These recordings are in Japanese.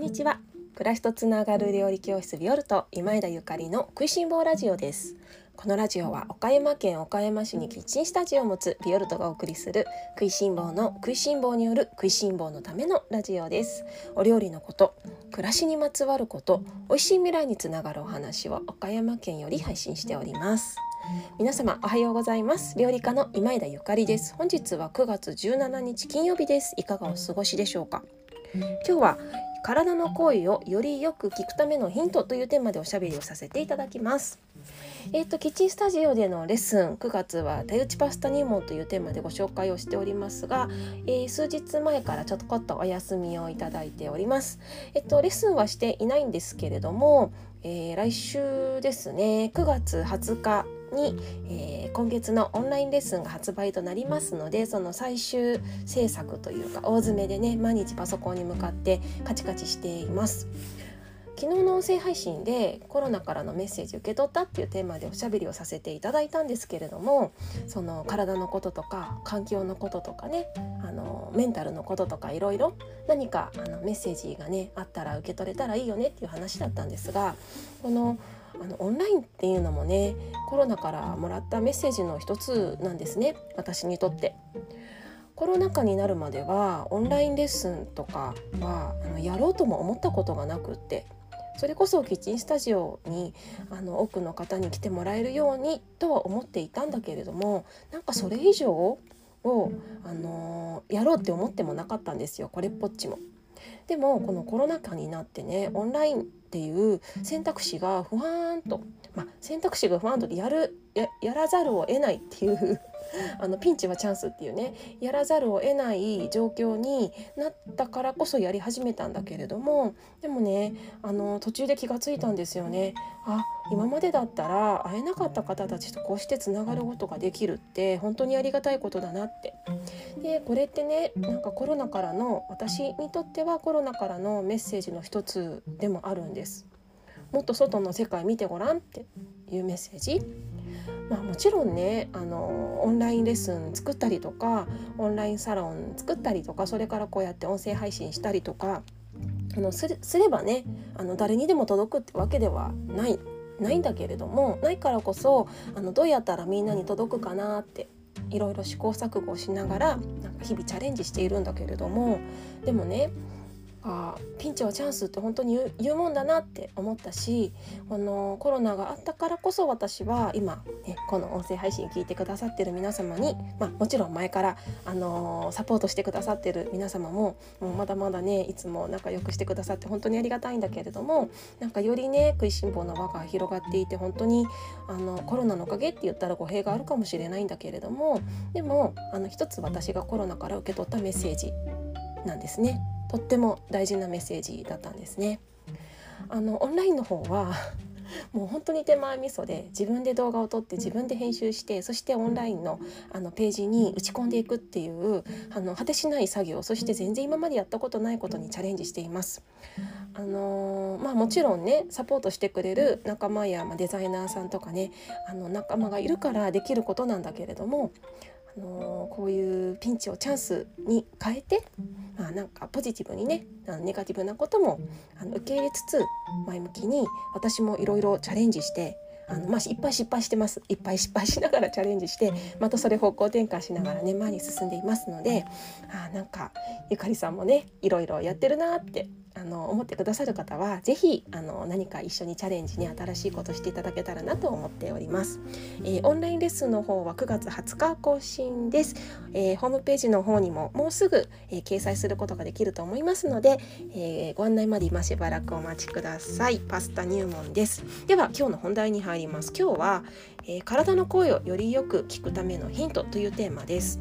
んにちは。暮らしとつながる料理教室ビオルト今枝ゆかりの食いしん坊ラジオです。このラジオは岡山県岡山市にキッチンスタジオを持つビオルトがお送りする食いしん坊の食いしん坊による食いしん坊のためのラジオです。お料理のこと暮らしにまつわること美味しい未来につながるお話を岡山県より配信しております。皆様おはようございます。料理家の今枝ゆかりです。本日は9月17日金曜日です。いかがお過ごしでしょうか？今日は体の声をよりよく聞くためのヒントというテーマでおしゃべりをさせていただきますえーと、キッチンスタジオでのレッスン9月は手打ちパスタ入門というテーマでご紹介をしておりますが、えー、数日前からちょっとこっとお休みをいただいております。えっとレッスンはしていないんですけれども、えー、来週ですね9月20日に、えー、今月のオンラインレッスンが発売となりますのでその最終制作というか大詰めでね毎日パソコンに向かってカチカチしています。昨日の音声配信でコロナからのメッセージ受け取ったっていうテーマでおしゃべりをさせていただいたんですけれどもその体のこととか環境のこととかねあのメンタルのこととかいろいろ何かあのメッセージがねあったら受け取れたらいいよねっていう話だったんですがこのあのオンラインっていうのもねコロナからもらったメッセージの一つなんですね私にとって。コロナ禍になるまではオンラインレッスンとかはあのやろうとも思ったことがなくってそれこそキッチンスタジオにあの多くの方に来てもらえるようにとは思っていたんだけれどもなんかそれ以上を、あのやろうって思ってもなかったんですよこれっぽっちも。でもこのコロナ禍になってねオンラインっていう選択肢が不安と、まあ、選択肢が不安とやるややらざるを得ないっていう あのピンチはチャンスっていうねやらざるを得ない状況になったからこそやり始めたんだけれどもでもねあの途中で気がついたんですよね。あ今までだったら会えなかった方たちとこうしてつながることができるって本当にありがたいことだなって。でこれってねなんかコロナからの私にとってはコロナからのメッセージの一つでもあるんです。もっと外の世界見てごらんっていうメッセージまあ、もちろんねあのオンラインレッスン作ったりとかオンラインサロン作ったりとかそれからこうやって音声配信したりとかあのすればねあの誰にでも届くってわけではないないんだけれどもないからこそあのどうやったらみんなに届くかなっていろいろ試行錯誤しながらなんか日々チャレンジしているんだけれどもでもねあピンチはチャンスって本当に言うもんだなって思ったしこのコロナがあったからこそ私は今、ね、この音声配信聞いてくださってる皆様に、まあ、もちろん前から、あのー、サポートしてくださってる皆様ももうまだまだねいつも仲良くしてくださって本当にありがたいんだけれどもなんかよりね食いしん坊の輪が広がっていて本当にあのコロナのおかげって言ったら語弊があるかもしれないんだけれどもでもあの一つ私がコロナから受け取ったメッセージなんですね。とっても大事なメッセージだったんですね。あのオンラインの方は もう本当に手前味噌で自分で動画を撮って自分で編集してそしてオンラインのあのページに打ち込んでいくっていうあの果てしない作業そして全然今までやったことないことにチャレンジしています。あのー、まあ、もちろんねサポートしてくれる仲間や、まあ、デザイナーさんとかねあの仲間がいるからできることなんだけれどもあのこういうピンチをチャンスに変えて、まあ、なんかポジティブにねあのネガティブなこともあの受け入れつつ前向きに私もいろいろチャレンジしてあの、まあ、いっぱい失敗してます。いっぱい失敗しながらチャレンジしてまたそれ方向転換しながらね前に進んでいますのであなんかゆかりさんもねいろいろやってるなってあの思ってくださる方は是非あの何か一緒にチャレンジに新しいことしていただけたらなと思っております、えー、オンラインレッスンの方は9月20日更新です、えー、ホームページの方にももうすぐ、えー、掲載することができると思いますので、えご案内まで今しばらくお待ちください。パスタ入門です。では今日の本題に入ります。今日は、え体の声をよりよく聞くためのヒントというテーマです。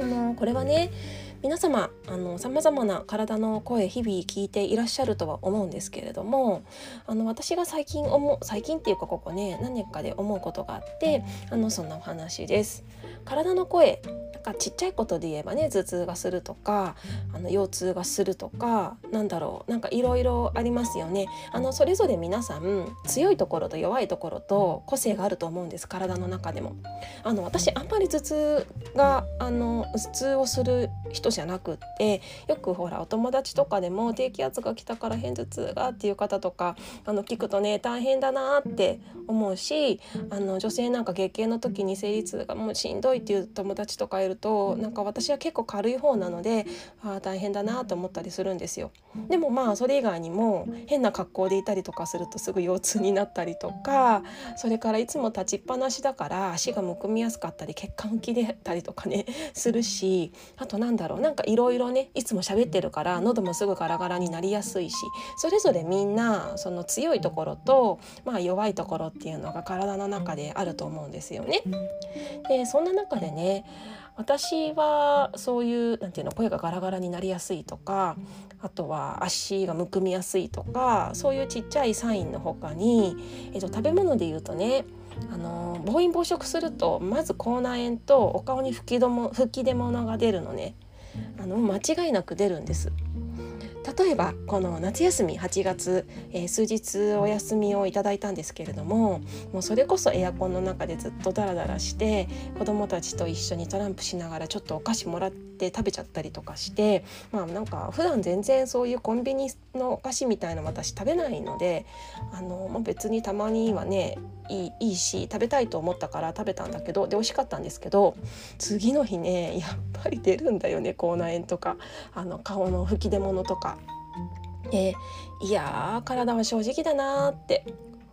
あのこれはね皆様あの様々な体の声日々聞いていらっしゃるとは思うんですけれどもあの私が最近思う最近っていうかここね何年かで思うことがあってあのそんなお話です。体の声なんかちっちゃいことで言えばね頭痛がするとかあの腰痛がするとかなんだろうなんかいろいろありますよねあのそれぞれ皆さん強いところと弱いところと個性があると思うんです体の中でもあの私あんまり頭痛があの頭痛をする人じゃなくってよくほらお友達とかでも低気圧が来たから片頭痛がっていう方とかあの聞くとね大変だなって思うしあの女性なんか月経の時に生理痛がもうしんどいっていう友達とかいるとなんか私は結構軽い方なのであ大変だなと思ったりするんですよ。でもまあそれ以外にも変な格好でいたりとかするとすぐ腰痛になったりとかそれからいつも立ちっぱなしだから足がむくみやすかったり血管浮き出たりとかねするしあとなんだろうなんかいろいろねいつも喋ってるから喉もすぐガラガラになりやすいしそれぞれみんなその強いところと、まあ、弱いところっていうのが体の中であると思うんですよね。でそんな中でね私はそういうなんていうの声がガラガラになりやすいとかあとは足がむくみやすいとかそういうちっちゃいサインの他に、えっと、食べ物で言うとねあの暴飲暴食するとまず口内炎とお顔に吹きども吹き出物が出るのねあの間違いなく出るんです。例えばこの夏休み8月、えー、数日お休みをいただいたんですけれどももうそれこそエアコンの中でずっとダラダラして子どもたちと一緒にトランプしながらちょっとお菓子もらって食べちゃったりとかしてまあなんか普段全然そういうコンビニのお菓子みたいな私食べないのであの、まあ、別にたまにはねいいいいし食べたいと思ったから食べたんだけどで美味しかったんですけど次の日ねやっぱり出るんだよね口内炎とかあの顔の吹き出物とか。えいや体は正直だなって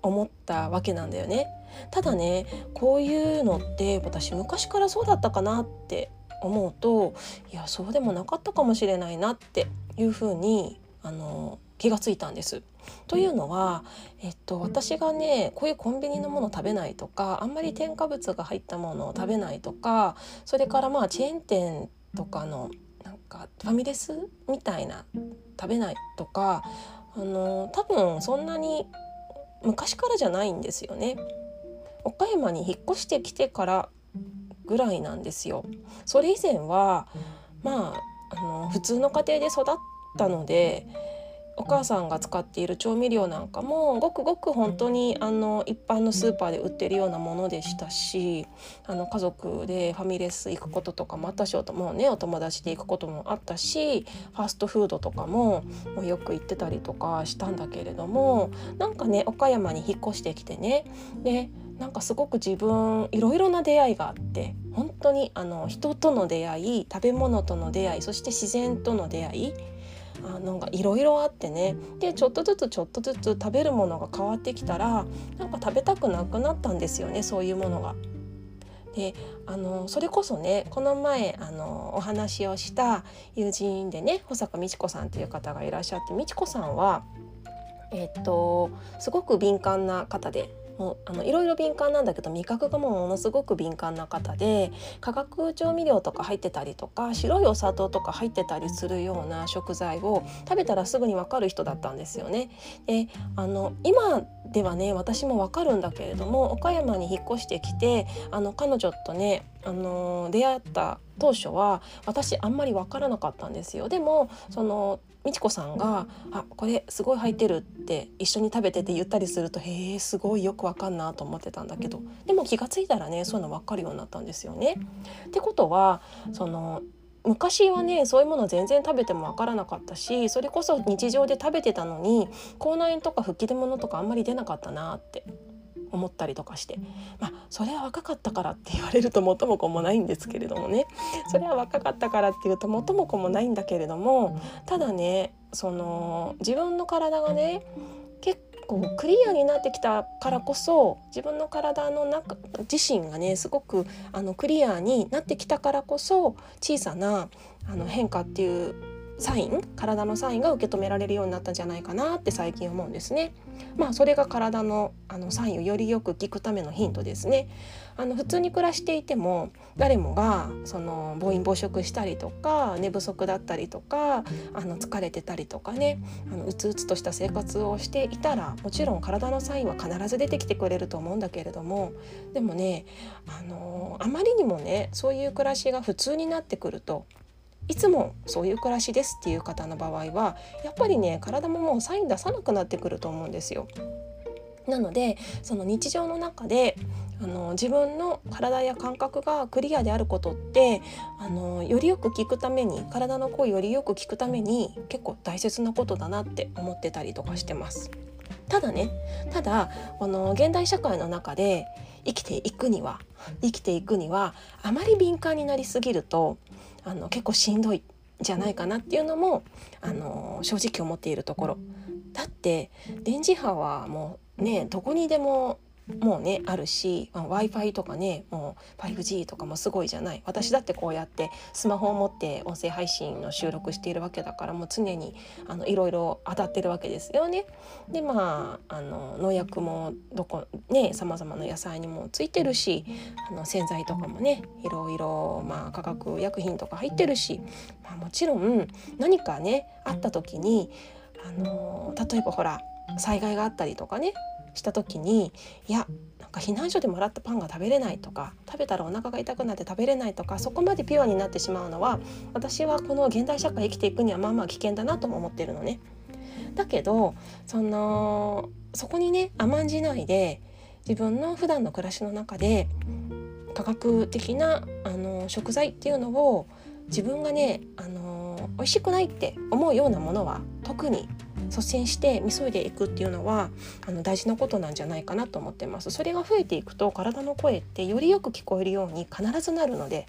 思ったわけなんだよね。ただねこういうのって私昔からそうだったかなって思うといやそうでもなかったかもしれないなっていうふうにあの気がついたんです。というのは、えっと、私がねこういうコンビニのもの食べないとかあんまり添加物が入ったものを食べないとかそれからまあチェーン店とかのなんかファミレスみたいな食べないとかあの多分そんなに昔からじゃないんですよね。岡山に引っ越してきてからぐらいなんですよ。それ以前はまああの普通の家庭で育ったのでお母さんが使っている調味料なんかもごくごく本当にあの一般のスーパーで売ってるようなものでしたしあの家族でファミレス行くこととかもあったしもうねお友達で行くこともあったしファストフードとかももうよく行ってたりとかしたんだけれどもなんかね岡山に引っ越してきてねでなんかすごく自分いろいろな出会いがあって本当にあの人との出会い食べ物との出会いそして自然との出会いあなんかいろいろあってねでちょっとずつちょっとずつ食べるものが変わってきたらなんか食べたくなくなったんですよねそういうものが。であのそれこそねこの前あのお話をした友人でね保坂美智子さんという方がいらっしゃって美智子さんはえっとすごく敏感な方でもうあのいろいろ敏感なんだけど味覚がもうものすごく敏感な方で化学調味料とか入ってたりとか白いお砂糖とか入ってたりするような食材を食べたらすぐに分かる人だったんですよね。であの今ではね私も分かるんだけれども岡山に引っ越してきてあの彼女とねあの出会った当初は私あんまり分からなかったんですよ。でもその美智子さんが「あこれすごい入ってる」って一緒に食べてて言ったりするとへえすごいよくわかんなと思ってたんだけど。でも気が付いたらねそういうの分かるようになったんですよね。ってことはその昔はねそういうもの全然食べても分からなかったしそれこそ日常で食べてたのに口内炎とか吹き出物とかあんまり出なかったなって思ったりとかしてまあそれは若かったからって言われると元も子もないんですけれどもね。それは若かったからっていうと元も子もないんだけれどもただねその自分の体がね結構クリアになってきたからこそ自分の体の中自身がねすごくあのクリアになってきたからこそ小さなあの変化っていうサイン体のサインが受け止められるようになったんじゃないかなって最近思うんですね。まあそれが体のあのサインをよりよく聞くためのヒントですね。あの普通に暮らしていても誰もがその暴飲暴食したりとか寝不足だったりとかあの疲れてたりとかねあのうつうつとした生活をしていたらもちろん体のサインは必ず出てきてくれると思うんだけれどもでもねあのあまりにもねそういう暮らしが普通になってくるといつもそういう暮らしですっていう方の場合はやっぱりね体ももうサイン出さなくなってくると思うんですよ。なのでその日常の中であの自分の体や感覚がクリアであることってあのよりよく聞くために体の声よりよく聞くために結構大切なことだなって思ってたりとかしてます。ただねただこの現代社会の中で生きていくには生きていくにはあまり敏感になりすぎるとあの結構しんどいんじゃないかなっていうのもあの正直思っているところ。だって電磁波はもうねどこにでももうねあるし w i f i とかねもう 5G とかもすごいじゃない私だってこうやってスマホを持って音声配信の収録しているわけだからもう常にあのいろいろ当たってるわけですよね。でまああの農薬もどこねさまざまな野菜にもついてるしあの洗剤とかもねいろいろ、まあ、化学薬品とか入ってるし、まあ、もちろん何かねあった時にあの例えばほら災害があったりとかねした時にいやなんか避難所でもらったパンが食べれないとか食べたらお腹が痛くなって食べれないとかそこまでピュアになってしまうのは私はこの現代社会生きていくにはまあまあ危険だなとも思ってるのね。だけどそのそこにね甘んじないで自分の普段の暮らしの中で科学的なあの食材っていうのを自分がねあの美味しくないって思うようなものは特に率先して急いでいくっていうのはあの大事なことなんじゃないかなと思ってます。それが増えていくと体の声ってよりよく聞こえるように必ずなるので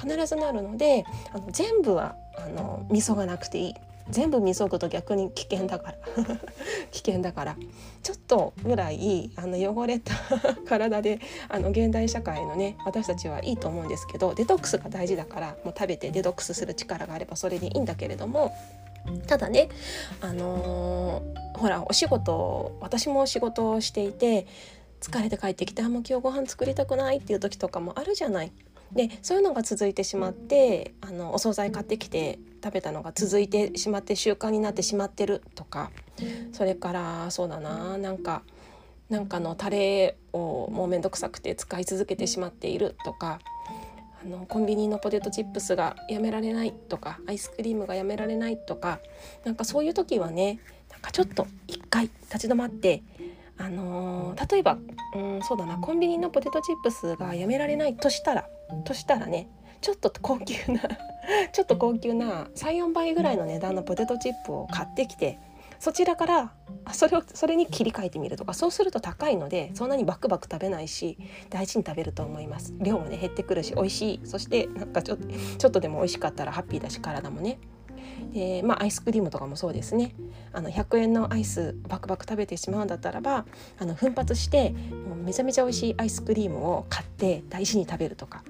必ずなるのであの全部はあの味噌がなくていい。全部急ぐと逆に危険だから 危険だからちょっとぐらいあの汚れた体であの現代社会のね私たちはいいと思うんですけどデトックスが大事だからもう食べてデトックスする力があればそれでいいんだけれどもただねあのー、ほらお仕事私も仕事をしていて疲れて帰ってきてあもう今日ご飯作りたくないっていう時とかもあるじゃない。でそういうのが続いてしまってあのお惣菜買ってきて食べたのが続いてしまって習慣になってしまってるとかそれからそうだななんかなんかのタレをもう面倒くさくて使い続けてしまっているとかあのコンビニのポテトチップスがやめられないとかアイスクリームがやめられないとかなんかそういう時はねなんかちょっと一回立ち止まってあのー、例えばうんそうだなコンビニのポテトチップスがやめられないとしたらとしたらねちょっと高級な ちょっと高級な34倍ぐらいの値段のポテトチップを買ってきてそちらからそれをそれに切り替えてみるとかそうすると高いのでそんなにバクバク食べないし大事に食べると思います。量もね減ってくるし美味しい。そしてなんかちょちょっとでも美味しかったらハッピーだし体もね。でまあアイスクリームとかもそうですね。あの100円のアイスバクバク食べてしまうんだったらばあの奮発してもうめちゃめちゃ美味しいアイスクリームを買って大事に食べるとか。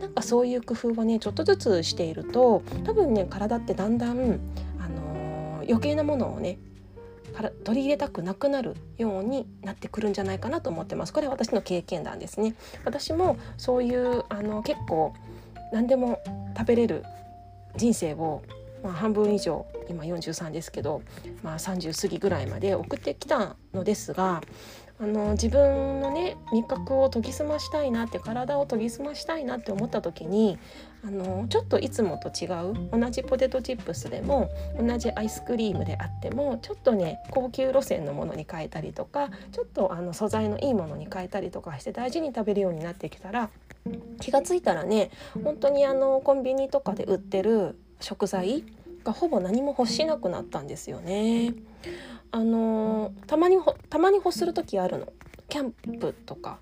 なんかそういう工夫をねちょっとずつしていると多分ね体ってだんだん、あのー、余計なものをねから取り入れたくなくなるようになってくるんじゃないかなと思ってます。これは私の経験談ですね。私もそういうあの結構何でも食べれる人生を、まあ、半分以上今43ですけど、まあ、30過ぎぐらいまで送ってきたのですがあの自分のね味覚を研ぎ澄ましたいなって体を研ぎ澄ましたいなって思った時にあのちょっといつもと違う同じポテトチップスでも同じアイスクリームであってもちょっとね高級路線のものに変えたりとかちょっとあの素材のいいものに変えたりとかして大事に食べるようになってきたら気が付いたらね本当にあのコンビニとかで売ってる食材がほぼ何も欲しなくなったんですよね。あのたまにたまに欲する時あるのキャンプとか。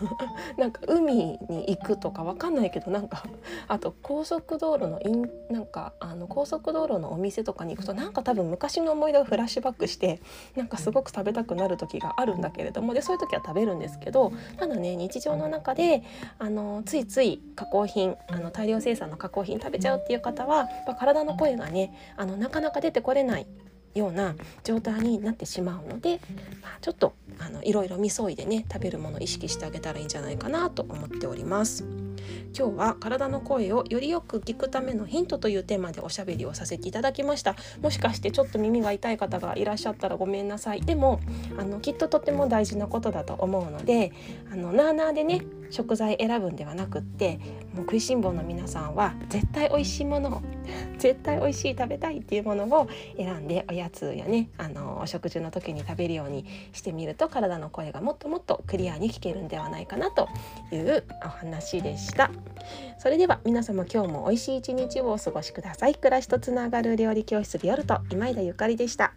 なんか海に行くとかわかんないけどなんかあと高速道路のインなんかあの高速道路のお店とかに行くとなんか多分昔の思い出をフラッシュバックしてなんかすごく食べたくなる時があるんだけれどもでそういう時は食べるんですけどただね日常の中であのついつい加工品あの大量生産の加工品食べちゃうっていう方は体の声がねあのなかなか出てこれないような状態になってしまうので、まあ、ちょっとあのいろいろみそいでね食べるものを意識してあげたらいいんじゃないかなと思っております。今日は体の声をよりよく聞くためのヒントというテーマでおしゃべりをさせていただきました。もしかしてちょっと耳が痛い方がいらっしゃったらごめんなさい。でもあのきっととても大事なことだと思うのであのなーなーでね食材選ぶんではなくってもう食いしん坊の皆さんは絶対美味しいものを 絶対美味しい食べたいっていうものを選んでおやつやねあのお食事の時に食べるようにしてみると体の声がもっともっとクリアに聞けるんではないかなというお話でした。それでは皆様今日も美味しい一日をお過ごしください。暮らしとつながる料理教室ビオルト今井田ゆかりでした。